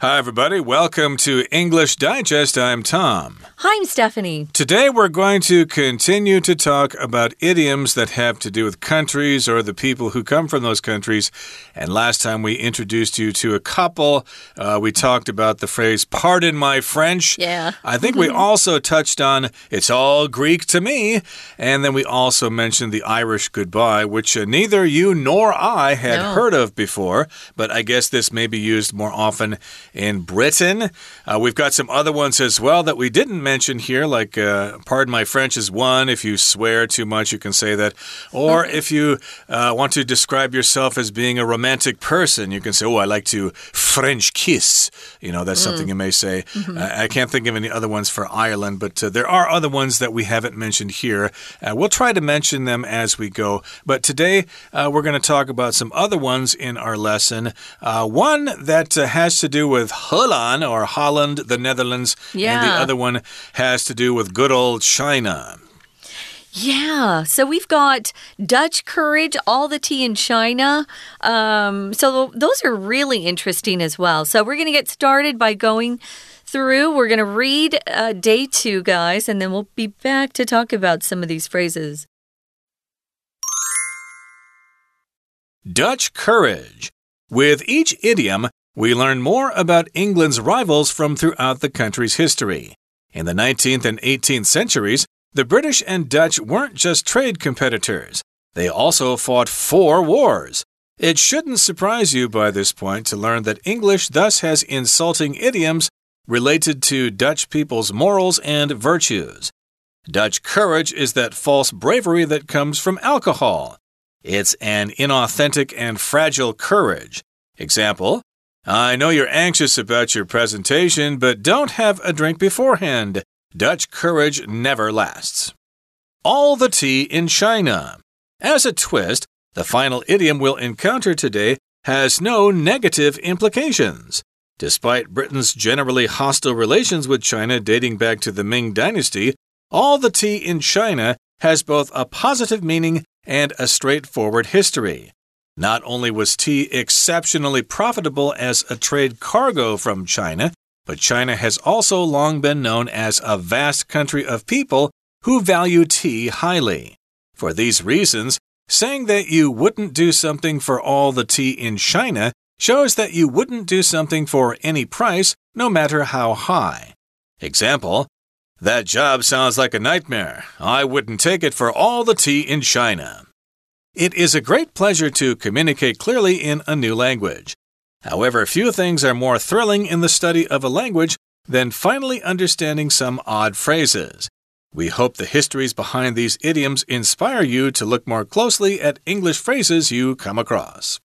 Hi, everybody. Welcome to English Digest. I'm Tom. Hi, I'm Stephanie. Today, we're going to continue to talk about idioms that have to do with countries or the people who come from those countries. And last time, we introduced you to a couple. Uh, we talked about the phrase, pardon my French. Yeah. I think we also touched on it's all Greek to me. And then we also mentioned the Irish goodbye, which uh, neither you nor I had No. heard of before. But I guess this may be used more often in Britain. Uh, we've got some other ones as well that we didn't mention here, like, uh, pardon my French is one. If you swear too much, you can say that. Or if you uh, want to describe yourself as being a romantic person, you can say, oh, I like to French kiss. You know, that's something you may say. I I can't think of any other ones for Ireland, but uh, there are other ones that we haven't mentioned here. Uh, we'll try to mention them as we go. But today, uh, we're going to talk about some other ones in our lesson. Uh, one that uh, has to do with Holland or Holland, the Netherlands, and the other one has to do with good old China. Yeah, so we've got Dutch courage, all the tea in China. Um, so those are really interesting as well. So we're going to get started by going through. We're going to read uh, day two, guys, and then we'll be back to talk about some of these phrases. Dutch courage. With each idiom, we learn more about England's rivals from throughout the country's history. In the 19th and 18th centuries, the British and Dutch weren't just trade competitors, they also fought four wars. It shouldn't surprise you by this point to learn that English thus has insulting idioms related to Dutch people's morals and virtues. Dutch courage is that false bravery that comes from alcohol. It's an inauthentic and fragile courage. Example I know you're anxious about your presentation, but don't have a drink beforehand. Dutch courage never lasts. All the tea in China. As a twist, the final idiom we'll encounter today has no negative implications. Despite Britain's generally hostile relations with China dating back to the Ming Dynasty, all the tea in China has both a positive meaning and a straightforward history. Not only was tea exceptionally profitable as a trade cargo from China, but China has also long been known as a vast country of people who value tea highly. For these reasons, saying that you wouldn't do something for all the tea in China shows that you wouldn't do something for any price, no matter how high. Example That job sounds like a nightmare. I wouldn't take it for all the tea in China. It is a great pleasure to communicate clearly in a new language. However, few things are more thrilling in the study of a language than finally understanding some odd phrases. We hope the histories behind these idioms inspire you to look more closely at English phrases you come across.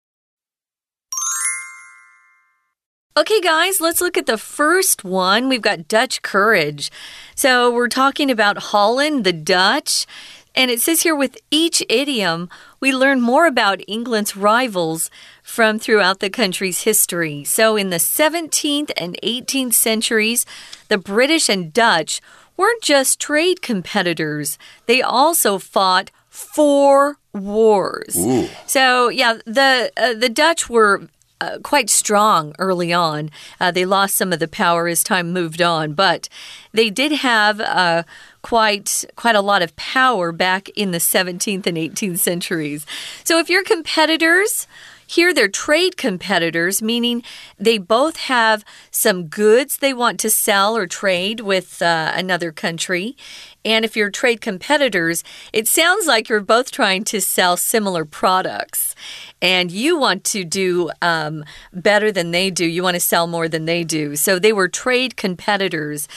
Okay, guys, let's look at the first one. We've got Dutch courage. So we're talking about Holland, the Dutch. And it says here with each idiom, we learn more about England's rivals from throughout the country's history. So in the 17th and 18th centuries, the British and Dutch weren't just trade competitors, they also fought four wars. Ooh. So yeah, the uh, the Dutch were uh, quite strong early on. Uh, they lost some of the power as time moved on, but they did have uh, quite quite a lot of power back in the 17th and 18th centuries. So if you're competitors. Here, they're trade competitors, meaning they both have some goods they want to sell or trade with uh, another country. And if you're trade competitors, it sounds like you're both trying to sell similar products. And you want to do um, better than they do. You want to sell more than they do. So they were trade competitors.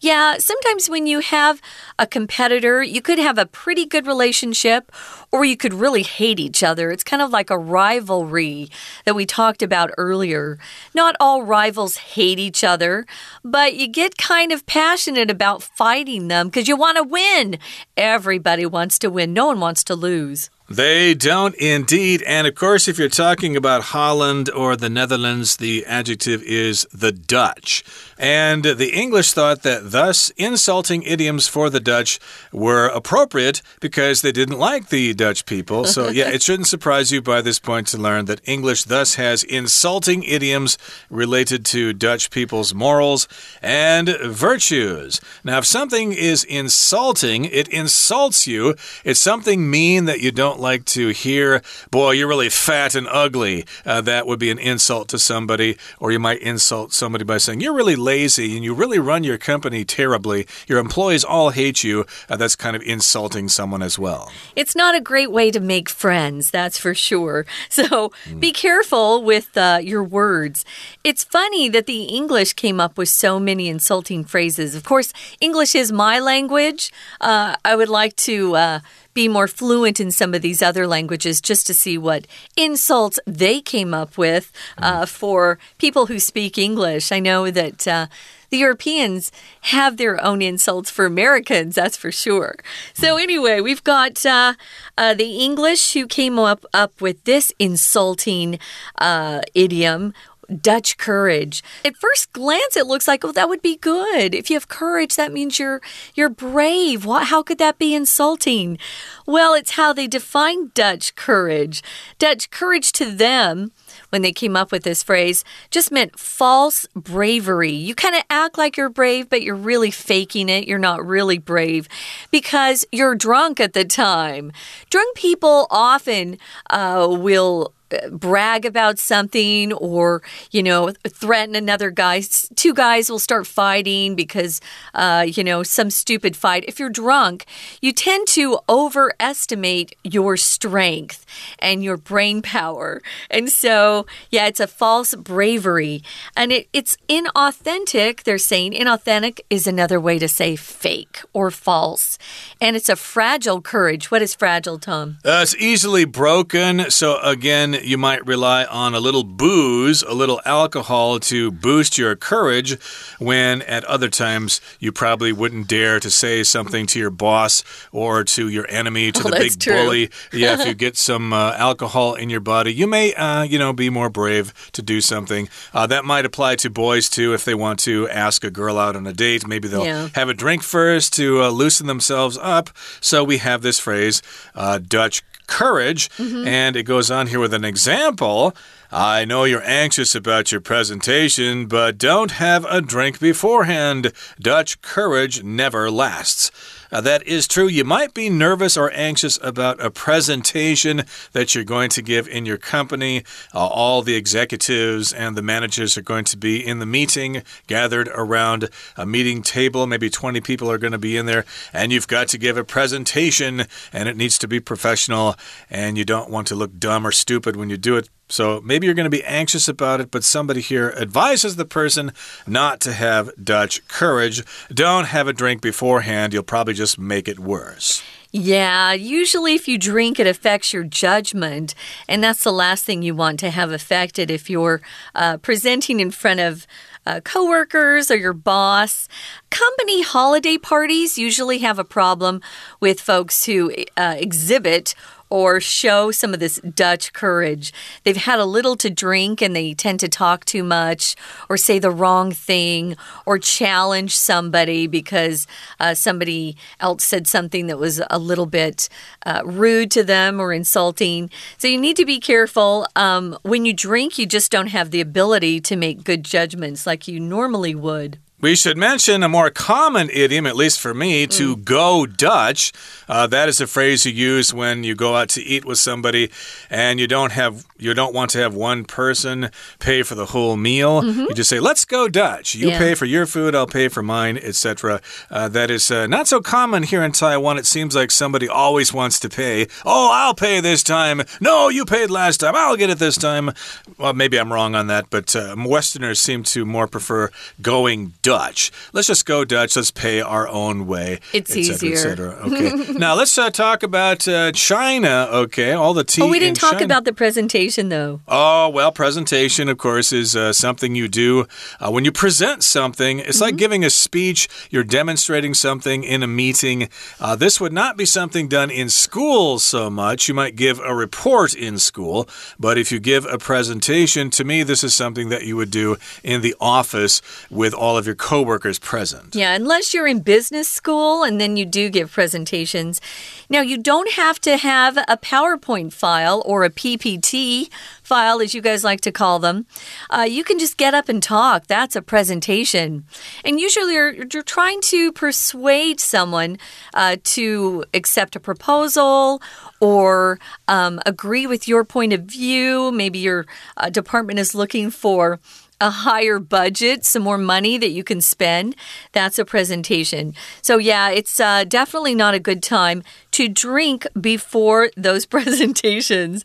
Yeah, sometimes when you have a competitor, you could have a pretty good relationship or you could really hate each other. It's kind of like a rivalry that we talked about earlier. Not all rivals hate each other, but you get kind of passionate about fighting them because you want to win. Everybody wants to win, no one wants to lose. They don't indeed. And of course, if you're talking about Holland or the Netherlands, the adjective is the Dutch. And the English thought that thus insulting idioms for the Dutch were appropriate because they didn't like the Dutch people. So, yeah, it shouldn't surprise you by this point to learn that English thus has insulting idioms related to Dutch people's morals and virtues. Now, if something is insulting, it insults you. It's something mean that you don't like to hear. Boy, you're really fat and ugly. Uh, that would be an insult to somebody. Or you might insult somebody by saying, You're really lazy and you really run your company terribly. Your employees all hate you. Uh, that's kind of insulting someone as well. It's not a great way to make friends, that's for sure. So mm. be careful with uh, your words. It's funny that the English came up with so many insulting phrases. Of course, English is my language. Uh, I would like to uh, be more fluent in some of these other languages just to see what insults they came up with uh, for people who speak English. I know that. Uh, the Europeans have their own insults for Americans, that's for sure. So, anyway, we've got uh, uh, the English who came up, up with this insulting uh, idiom Dutch courage. At first glance, it looks like, oh, that would be good. If you have courage, that means you're you're brave. What, how could that be insulting? Well, it's how they define Dutch courage. Dutch courage to them when they came up with this phrase just meant false bravery. You kind of act like you're brave, but you're really faking it. You're not really brave because you're drunk at the time. Drunk people often uh, will brag about something or, you know, threaten another guy. Two guys will start fighting because, uh, you know, some stupid fight. If you're drunk, you tend to overestimate your strength and your brain power. And so, yeah, it's a false bravery. And it, it's inauthentic. They're saying inauthentic is another way to say fake or false. And it's a fragile courage. What is fragile, Tom? Uh, it's easily broken. So, again, you might rely on a little booze, a little alcohol to boost your courage, when at other times you probably wouldn't dare to say something to your boss or to your enemy, to oh, the big true. bully. Yeah, if you get some uh, alcohol in your body, you may, uh, you know, be more brave to do something. Uh, that might apply to boys too if they want to ask a girl out on a date. Maybe they'll yeah. have a drink first to uh, loosen themselves up. So we have this phrase, uh, Dutch courage. Mm -hmm. And it goes on here with an example. I know you're anxious about your presentation, but don't have a drink beforehand. Dutch courage never lasts. Uh, that is true. You might be nervous or anxious about a presentation that you're going to give in your company. Uh, all the executives and the managers are going to be in the meeting, gathered around a meeting table. Maybe 20 people are going to be in there, and you've got to give a presentation, and it needs to be professional, and you don't want to look dumb or stupid when you do it. So maybe you're going to be anxious about it, but somebody here advises the person not to have Dutch courage. Don't have a drink beforehand, you'll probably just make it worse. Yeah, usually if you drink, it affects your judgment. And that's the last thing you want to have affected if you're uh, presenting in front of uh, coworkers or your boss. Company holiday parties usually have a problem with folks who uh, exhibit or show some of this Dutch courage. They've had a little to drink and they tend to talk too much or say the wrong thing or challenge somebody because uh, somebody else said something that was a little bit uh, rude to them or insulting. So you need to be careful. Um, when you drink, you just don't have the ability to make good judgments like you normally would. We should mention a more common idiom, at least for me, to mm. go Dutch. Uh, that is a phrase you use when you go out to eat with somebody and you don't have you don't want to have one person pay for the whole meal. Mm -hmm. You just say, "Let's go Dutch." You yeah. pay for your food, I'll pay for mine, etc. Uh, that is uh, not so common here in Taiwan. It seems like somebody always wants to pay. Oh, I'll pay this time. No, you paid last time. I'll get it this time. Well, maybe I'm wrong on that, but uh, Westerners seem to more prefer going. Dutch Dutch. Let's just go Dutch. Let's pay our own way. It's et cetera, easier. Et. Okay. now let's uh, talk about uh, China. Okay, all the tea. Oh, we didn't talk China. about the presentation though. Oh, well, presentation, of course, is uh, something you do uh, when you present something. It's like giving a speech, you're demonstrating something in a meeting. Uh, this would not be something done in school so much. You might give a report in school, but if you give a presentation, to me, this is something that you would do in the office with all of your coworkers present. Yeah, unless you're in business school and then you do give presentations. Now, you don't have to have a PowerPoint file or a PPT file, as you guys like to call them. Uh, you can just get up and talk. That's a presentation. And usually you're, you're trying to persuade someone uh, to accept a proposal or um, agree with your point of view. Maybe your uh, department is looking for a higher budget, some more money that you can spend. That's a presentation. So, yeah, it's uh, definitely not a good time to drink before those presentations.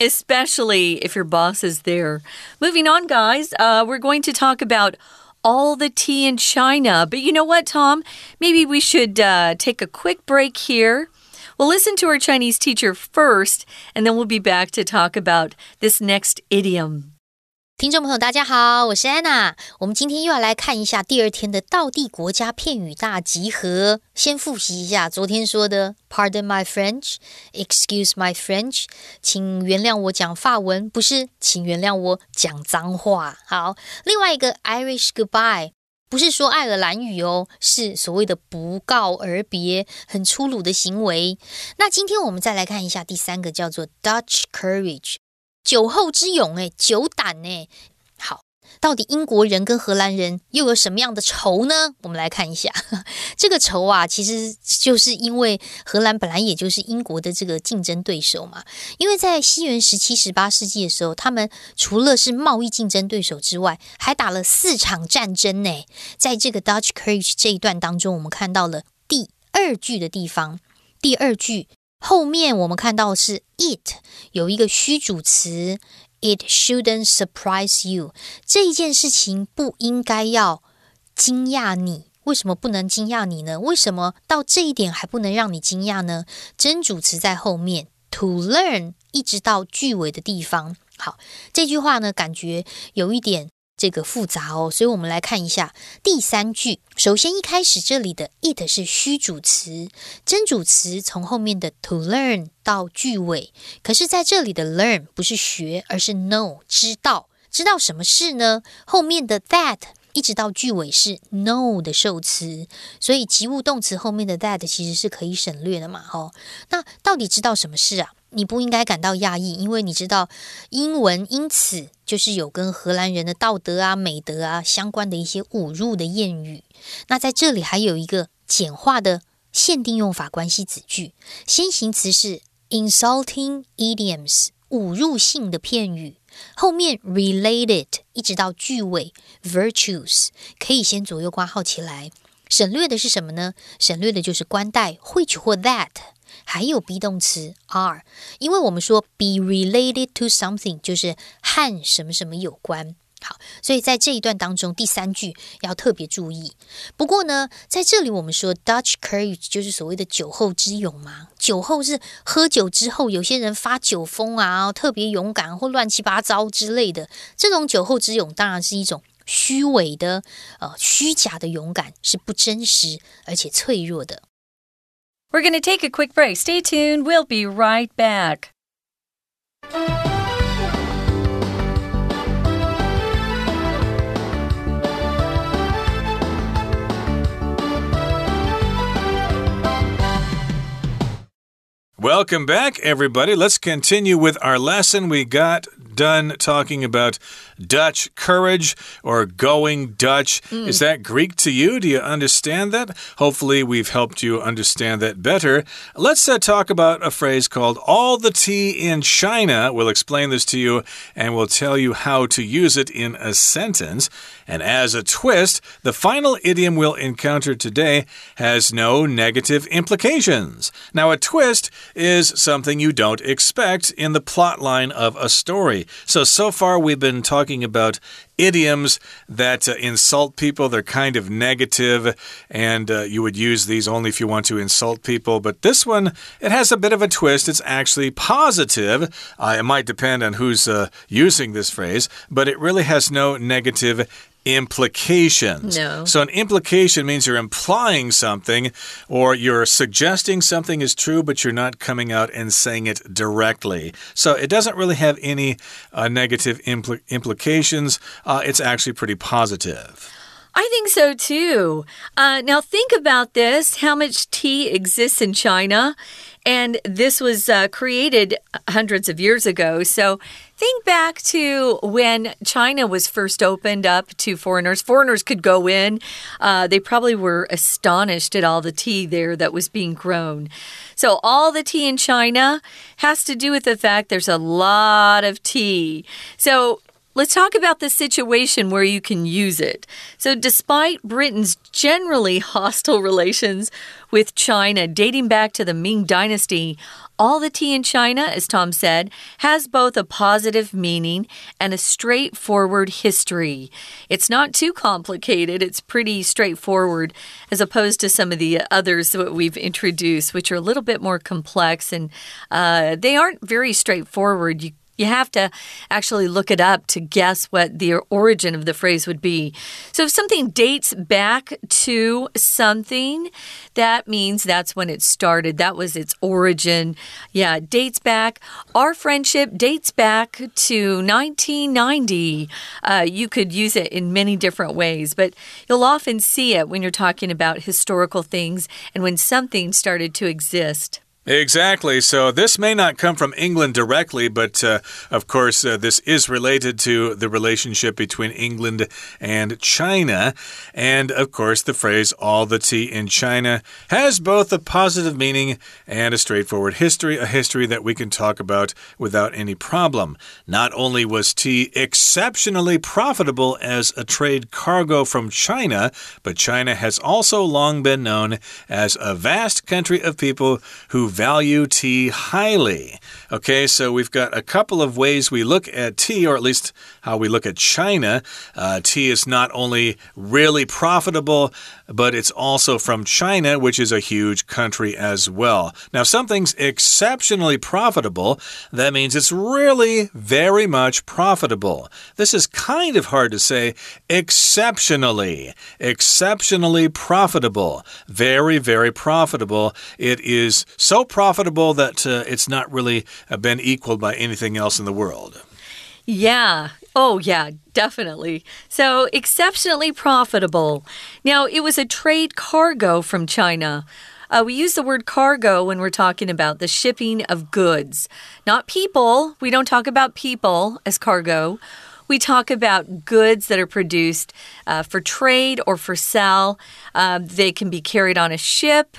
Especially if your boss is there. Moving on, guys, uh, we're going to talk about all the tea in China. But you know what, Tom? Maybe we should uh, take a quick break here. We'll listen to our Chinese teacher first, and then we'll be back to talk about this next idiom. 听众朋友，大家好，我是安娜。我们今天又要来看一下第二天的道地国家片语大集合。先复习一下昨天说的 “Pardon my French”、“Excuse my French”，请原谅我讲法文，不是，请原谅我讲脏话。好，另外一个 “Irish goodbye”。不是说爱尔兰语哦，是所谓的不告而别，很粗鲁的行为。那今天我们再来看一下第三个，叫做 Dutch courage。酒后之勇，哎，酒胆，哎，好，到底英国人跟荷兰人又有什么样的仇呢？我们来看一下，这个仇啊，其实就是因为荷兰本来也就是英国的这个竞争对手嘛。因为在西元十七、十八世纪的时候，他们除了是贸易竞争对手之外，还打了四场战争呢。在这个 Dutch Courage 这一段当中，我们看到了第二句的地方，第二句。后面我们看到是 it 有一个虚主词，it shouldn't surprise you。这一件事情不应该要惊讶你，为什么不能惊讶你呢？为什么到这一点还不能让你惊讶呢？真主词在后面，to learn 一直到句尾的地方。好，这句话呢，感觉有一点。这个复杂哦，所以我们来看一下第三句。首先一开始这里的 it 是虚主词，真主词从后面的 to learn 到句尾。可是在这里的 learn 不是学，而是 know 知道，知道什么事呢？后面的 that 一直到句尾是 know 的受词，所以及物动词后面的 that 其实是可以省略的嘛。哦，那到底知道什么事啊？你不应该感到讶异，因为你知道英文因此就是有跟荷兰人的道德啊、美德啊相关的一些侮辱的谚语。那在这里还有一个简化的限定用法关系子句，先行词是 insulting idioms，侮辱性的片语，后面 related 一直到句尾 virtues，可以先左右挂号起来。省略的是什么呢？省略的就是冠带 which 或 that。还有 be 动词 are，因为我们说 be related to something 就是和什么什么有关。好，所以在这一段当中，第三句要特别注意。不过呢，在这里我们说 Dutch courage 就是所谓的酒后之勇嘛。酒后是喝酒之后，有些人发酒疯啊，特别勇敢或乱七八糟之类的。这种酒后之勇当然是一种虚伪的、呃虚假的勇敢，是不真实而且脆弱的。We're going to take a quick break. Stay tuned. We'll be right back. Welcome back, everybody. Let's continue with our lesson. We got done talking about Dutch courage or going Dutch. Is that Greek to you? Do you understand that? Hopefully, we've helped you understand that better. Let's uh, talk about a phrase called all the tea in China. We'll explain this to you and we'll tell you how to use it in a sentence. And as a twist, the final idiom we'll encounter today has no negative implications. Now, a twist is something you don't expect in the plot line of a story. So, so far we've been talking about idioms that uh, insult people. They're kind of negative, and uh, you would use these only if you want to insult people. But this one, it has a bit of a twist. It's actually positive. Uh, it might depend on who's uh, using this phrase, but it really has no negative implications. No. So, an implication means you're implying something or you're suggesting something is true, but you're not coming out and saying it directly. So, it doesn't really have any uh, negative impl implications. Uh, it's actually pretty positive. I think so too. Uh, now, think about this how much tea exists in China. And this was uh, created hundreds of years ago. So think back to when China was first opened up to foreigners. Foreigners could go in. Uh, they probably were astonished at all the tea there that was being grown. So, all the tea in China has to do with the fact there's a lot of tea. So, Let's talk about the situation where you can use it. So, despite Britain's generally hostile relations with China dating back to the Ming Dynasty, all the tea in China, as Tom said, has both a positive meaning and a straightforward history. It's not too complicated, it's pretty straightforward, as opposed to some of the others that we've introduced, which are a little bit more complex and uh, they aren't very straightforward. You you have to actually look it up to guess what the origin of the phrase would be. So if something dates back to something, that means that's when it started. That was its origin. Yeah, it dates back. Our friendship dates back to 1990. Uh, you could use it in many different ways, but you'll often see it when you're talking about historical things and when something started to exist. Exactly. So this may not come from England directly, but uh, of course, uh, this is related to the relationship between England and China. And of course, the phrase all the tea in China has both a positive meaning and a straightforward history, a history that we can talk about without any problem. Not only was tea exceptionally profitable as a trade cargo from China, but China has also long been known as a vast country of people who value tea highly. Okay, so we've got a couple of ways we look at tea, or at least how we look at China. Uh, tea is not only really profitable, but it's also from China, which is a huge country as well. Now, something's exceptionally profitable. That means it's really very much profitable. This is kind of hard to say. Exceptionally, exceptionally profitable. Very, very profitable. It is so profitable that uh, it's not really uh, been equaled by anything else in the world. Yeah. Oh, yeah, definitely. So, exceptionally profitable. Now, it was a trade cargo from China. Uh, we use the word cargo when we're talking about the shipping of goods, not people. We don't talk about people as cargo. We talk about goods that are produced uh, for trade or for sale. Uh, they can be carried on a ship.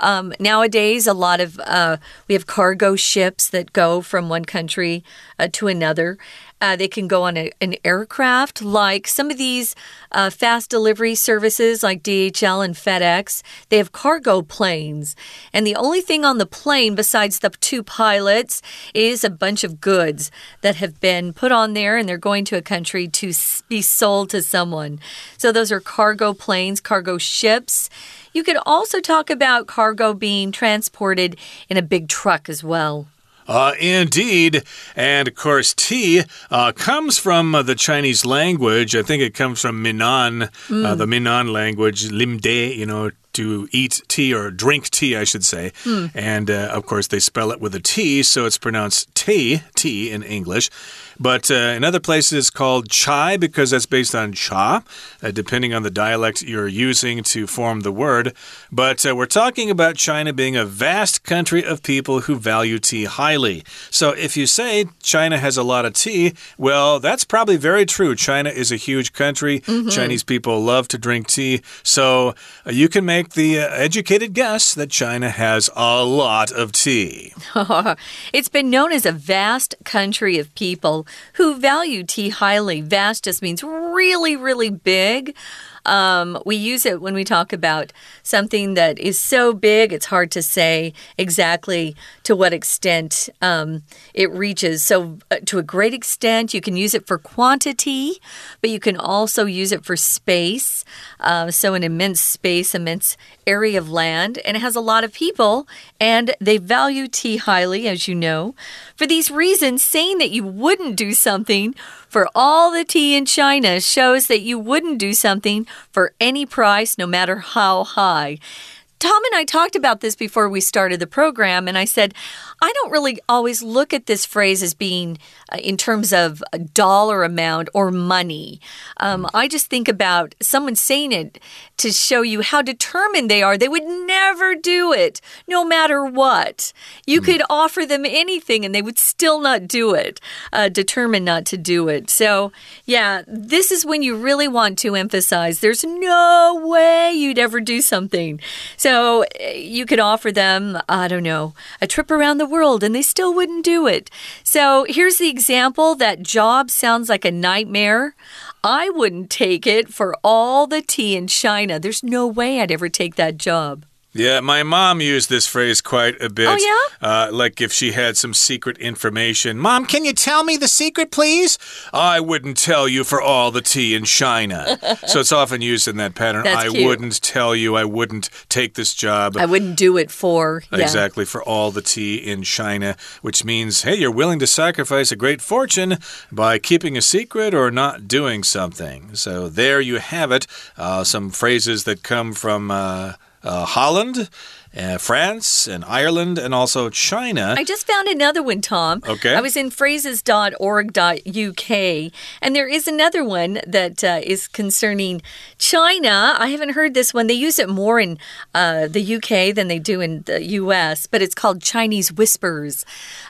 Um, nowadays, a lot of uh, we have cargo ships that go from one country uh, to another. Uh, they can go on a, an aircraft, like some of these uh, fast delivery services, like DHL and FedEx. They have cargo planes. And the only thing on the plane, besides the two pilots, is a bunch of goods that have been put on there and they're going to a country to be sold to someone. So those are cargo planes, cargo ships. You could also talk about cargo being transported in a big truck as well. Uh, indeed. And of course, tea uh, comes from uh, the Chinese language. I think it comes from Minnan, mm. the Minnan language, limde, you know, to eat tea or drink tea, I should say. Mm. And uh, of course, they spell it with a T, so it's pronounced tea, tea in English. But uh, in other places, called chai because that's based on cha, uh, depending on the dialect you're using to form the word. But uh, we're talking about China being a vast country of people who value tea highly. So if you say China has a lot of tea, well, that's probably very true. China is a huge country. Mm -hmm. Chinese people love to drink tea. So uh, you can make the uh, educated guess that China has a lot of tea. it's been known as a vast country of people who value tea highly. Vast just means really, really big. Um, we use it when we talk about something that is so big, it's hard to say exactly to what extent um, it reaches. So, uh, to a great extent, you can use it for quantity, but you can also use it for space. Uh, so, an immense space, immense area of land, and it has a lot of people, and they value tea highly, as you know. For these reasons, saying that you wouldn't do something for all the tea in China shows that you wouldn't do something for any price, no matter how high. Tom and I talked about this before we started the program, and I said, I don't really always look at this phrase as being uh, in terms of a dollar amount or money. Um, I just think about someone saying it to show you how determined they are. They would never do it, no matter what. You mm. could offer them anything and they would still not do it, uh, determined not to do it. So, yeah, this is when you really want to emphasize there's no way you'd ever do something. So, uh, you could offer them, I don't know, a trip around the world and they still wouldn't do it. So here's the example that job sounds like a nightmare. I wouldn't take it for all the tea in China. There's no way I'd ever take that job. Yeah, my mom used this phrase quite a bit. Oh, yeah? Uh, like if she had some secret information. Mom, can you tell me the secret, please? I wouldn't tell you for all the tea in China. so it's often used in that pattern. That's I cute. wouldn't tell you. I wouldn't take this job. I wouldn't do it for. Yeah. Exactly, for all the tea in China, which means, hey, you're willing to sacrifice a great fortune by keeping a secret or not doing something. So there you have it. Uh, some phrases that come from. Uh, uh, Uh, Holland uh, France and Ireland and also China. I just found another one, Tom. Okay. I was in phrases.org.uk, and there is another one that uh, is concerning China. I haven't heard this one. They use it more in uh, the UK than they do in the US, but it's called Chinese Whispers.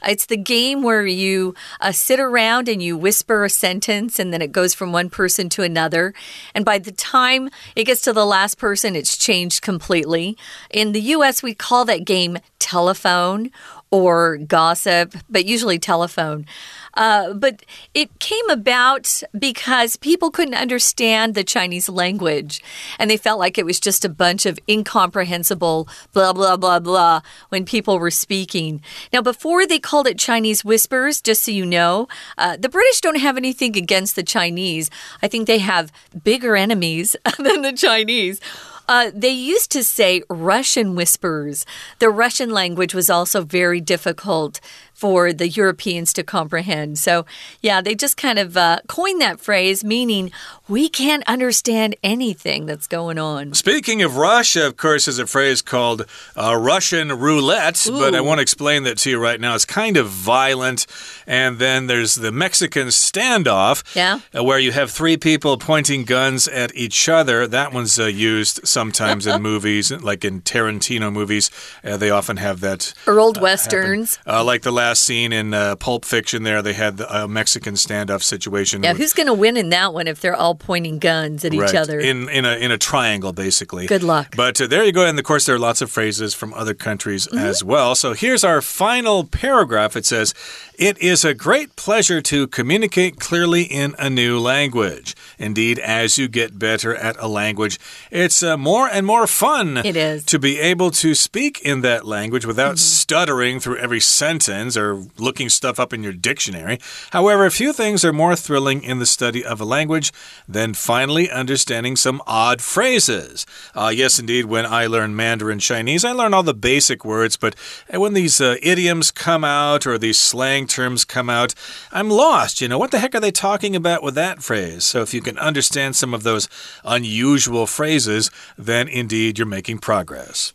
It's the game where you uh, sit around and you whisper a sentence, and then it goes from one person to another. And by the time it gets to the last person, it's changed completely. In the US, we call that game telephone or gossip, but usually telephone. Uh, but it came about because people couldn't understand the Chinese language and they felt like it was just a bunch of incomprehensible blah, blah, blah, blah when people were speaking. Now, before they called it Chinese whispers, just so you know, uh, the British don't have anything against the Chinese. I think they have bigger enemies than the Chinese. Uh, they used to say Russian whispers. The Russian language was also very difficult for the Europeans to comprehend. So, yeah, they just kind of uh, coined that phrase, meaning we can't understand anything that's going on. Speaking of Russia, of course, is a phrase called uh, Russian roulette, Ooh. but I won't explain that to you right now. It's kind of violent. And then there's the Mexican standoff, yeah. Uh, where you have three people pointing guns at each other. That one's uh, used sometimes in movies, like in Tarantino movies. Uh, they often have that. Or old westerns. like the last last scene in uh, Pulp Fiction there, they had a uh, Mexican standoff situation. Yeah, who's going to win in that one if they're all pointing guns at right. each other? In, in, a, in a triangle, basically. Good luck. But uh, there you go. And of course, there are lots of phrases from other countries mm -hmm. as well. So here's our final paragraph. It says, It is a great pleasure to communicate clearly in a new language. Indeed, as you get better at a language, it's uh, more and more fun. It is. To be able to speak in that language without Mm-hmm. stuttering through every sentence or looking stuff up in your dictionary. However, a few things are more thrilling in the study of a language than finally understanding some odd phrases. Uh, yes, indeed, when I learn Mandarin Chinese, I learn all the basic words, but when these uh, idioms come out or these slang terms come out, I'm lost. You know, what the heck are they talking about with that phrase? So if you can understand some of those unusual phrases, then indeed you're making progress.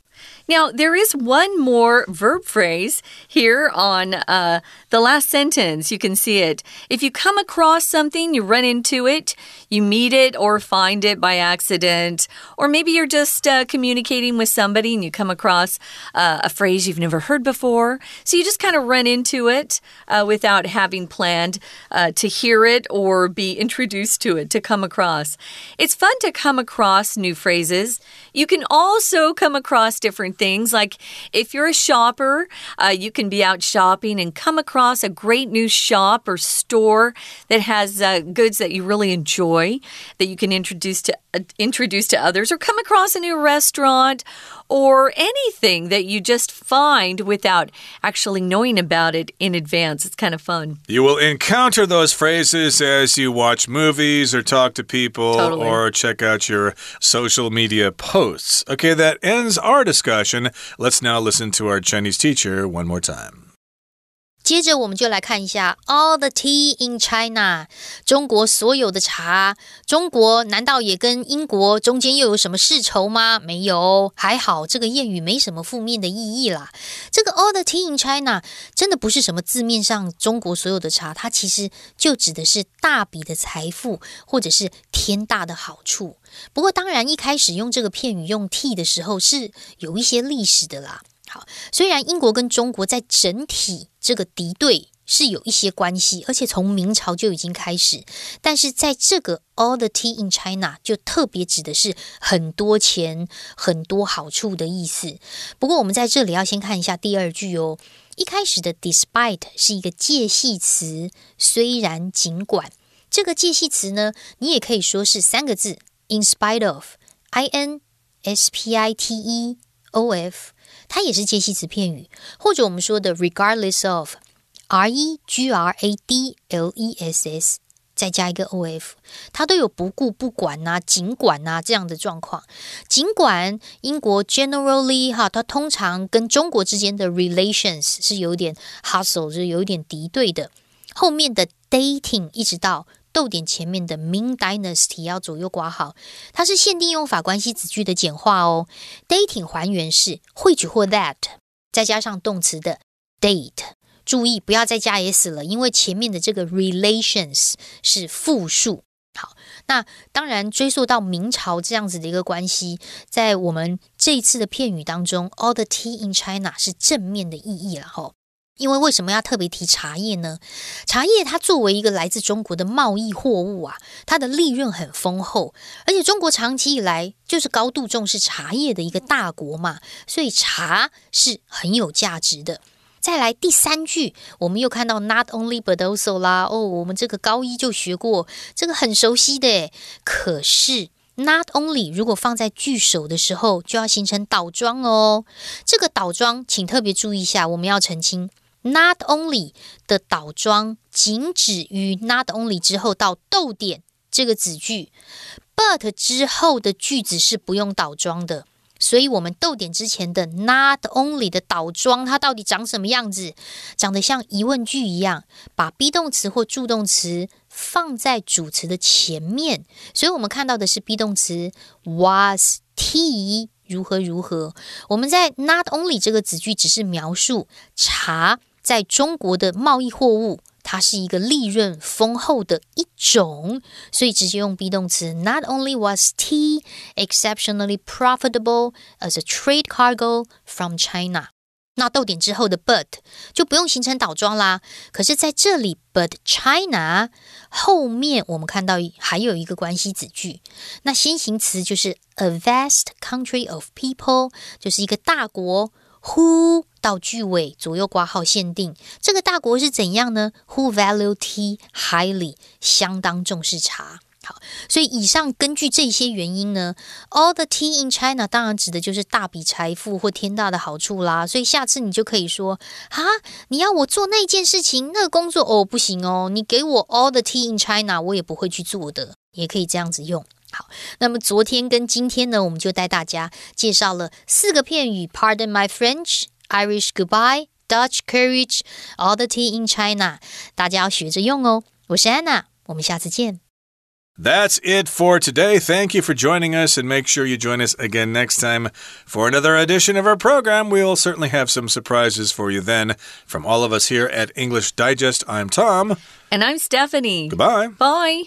Now, there is one more verb phrase here on uh, the last sentence. You can see it. If you come across something, you run into it, you meet it or find it by accident, or maybe you're just uh, communicating with somebody and you come across uh, a phrase you've never heard before. So you just kind of run into it uh, without having planned uh, to hear it or be introduced to it, to come across. It's fun to come across new phrases. You can also come across different things. Like if you're a shopper, uh, you can be out shopping and come across a great new shop or store that has uh, goods that you really enjoy that you can introduce to uh, introduce to others, or come across a new restaurant or anything that you just find without actually knowing about it in advance. It's kind of fun. You will encounter those phrases as you watch movies or talk to people Totally. or check out your social media posts. Okay, that ends our discussion Let's now listen to our Chinese teacher one more time. 接着我们就来看一下 all the tea in China，中国所有的茶。中国难道也跟英国中间又有什么世仇吗？没有，还好这个谚语没什么负面的意义啦。这个 all the tea in China 真的不是什么字面上中国所有的茶，它其实就指的是大笔的财富或者是天大的好处。 不过当然一开始用这个片语用 “t” 的时候是有一些历史的啦。好，虽然英国跟中国在整体这个敌对是有一些关系，而且从明朝就已经开始，但是在这个 all the tea in China 就特别指的是很多钱、很多好处的意思。不过我们在这里要先看一下第二句哦。一开始的 despite 是一个介系词，虽然、尽管。这个介系词呢，你也可以说是三个字，in spite of，i n s p i t e o f。它也是介系词片语，或者我们说的 regardless of，r e g r a d l e s s，再加一个 o f，它都有不顾、不管呐、尽管呐这样的状况。尽管英国 generally 哈，它通常跟中国之间的 relations 是有点 hustle，是有一点敌对的。后面的 dating 一直到逗点前面的 Ming Dynasty 要左右挂号，它是限定用法关系子句的简化哦。Dating 还原是会取或 that，再加上动词的 date。注意不要再加 s 了，因为前面的这个 relations 是复数。好，那当然追溯到明朝这样子的一个关系，在我们这一次的片语当中，all the tea in China 是正面的意义了吼。因为为什么要特别提茶叶呢？茶叶它作为一个来自中国的贸易货物啊，它的利润很丰厚，而且中国长期以来就是高度重视茶叶的一个大国嘛，所以茶是很有价值的。再来第三句，我们又看到 not only but also 啦，哦，我们这个高一就学过，这个很熟悉的。可是 not only 如果放在句首的时候，就要形成倒装哦。这个倒装，请特别注意一下，我们要澄清。Not only 的倒装仅止于 not only 之后到逗点这个子句，but 之后的句子是不用倒装的。所以，我们逗点之前的 not only 的倒装，它到底长什么样子？长得像疑问句一样，把 be 动词或助动词放在主词的前面。所以我们看到的是 be 动词 was tea 如何如何。我们在 not only 这个子句只是描述茶。在中国的贸易货物，它是一个利润丰厚的一种，所以直接用 be 动词。Not only was tea exceptionally profitable as a trade cargo from China，那逗点之后的 but 就不用形成倒装啦。可是在这里，but China 后面我们看到还有一个关系子句，那先行词就是 a vast country of people，就是一个大国。Who 到句尾左右挂号限定，这个大国是怎样呢？Who value tea highly，相当重视茶。好，所以以上根据这些原因呢，all the tea in China 当然指的就是大笔财富或天大的好处啦。所以下次你就可以说啊，你要我做那件事情，那个工作哦，不行哦，你给我 all the tea in China，我也不会去做的，也可以这样子用。好，那么昨天跟今天呢，我们就带大家介绍了四个片语：Pardon my French, Irish goodbye, Dutch courage, all the tea in China。大家要学着用哦。我是安娜，我们下次见。That's it for today. Thank you for joining us, and make sure you join us again next time for another edition of our program. We'll certainly have some surprises for you then. From all of us here at English Digest, I'm Tom. And I'm Stephanie. Goodbye. Bye.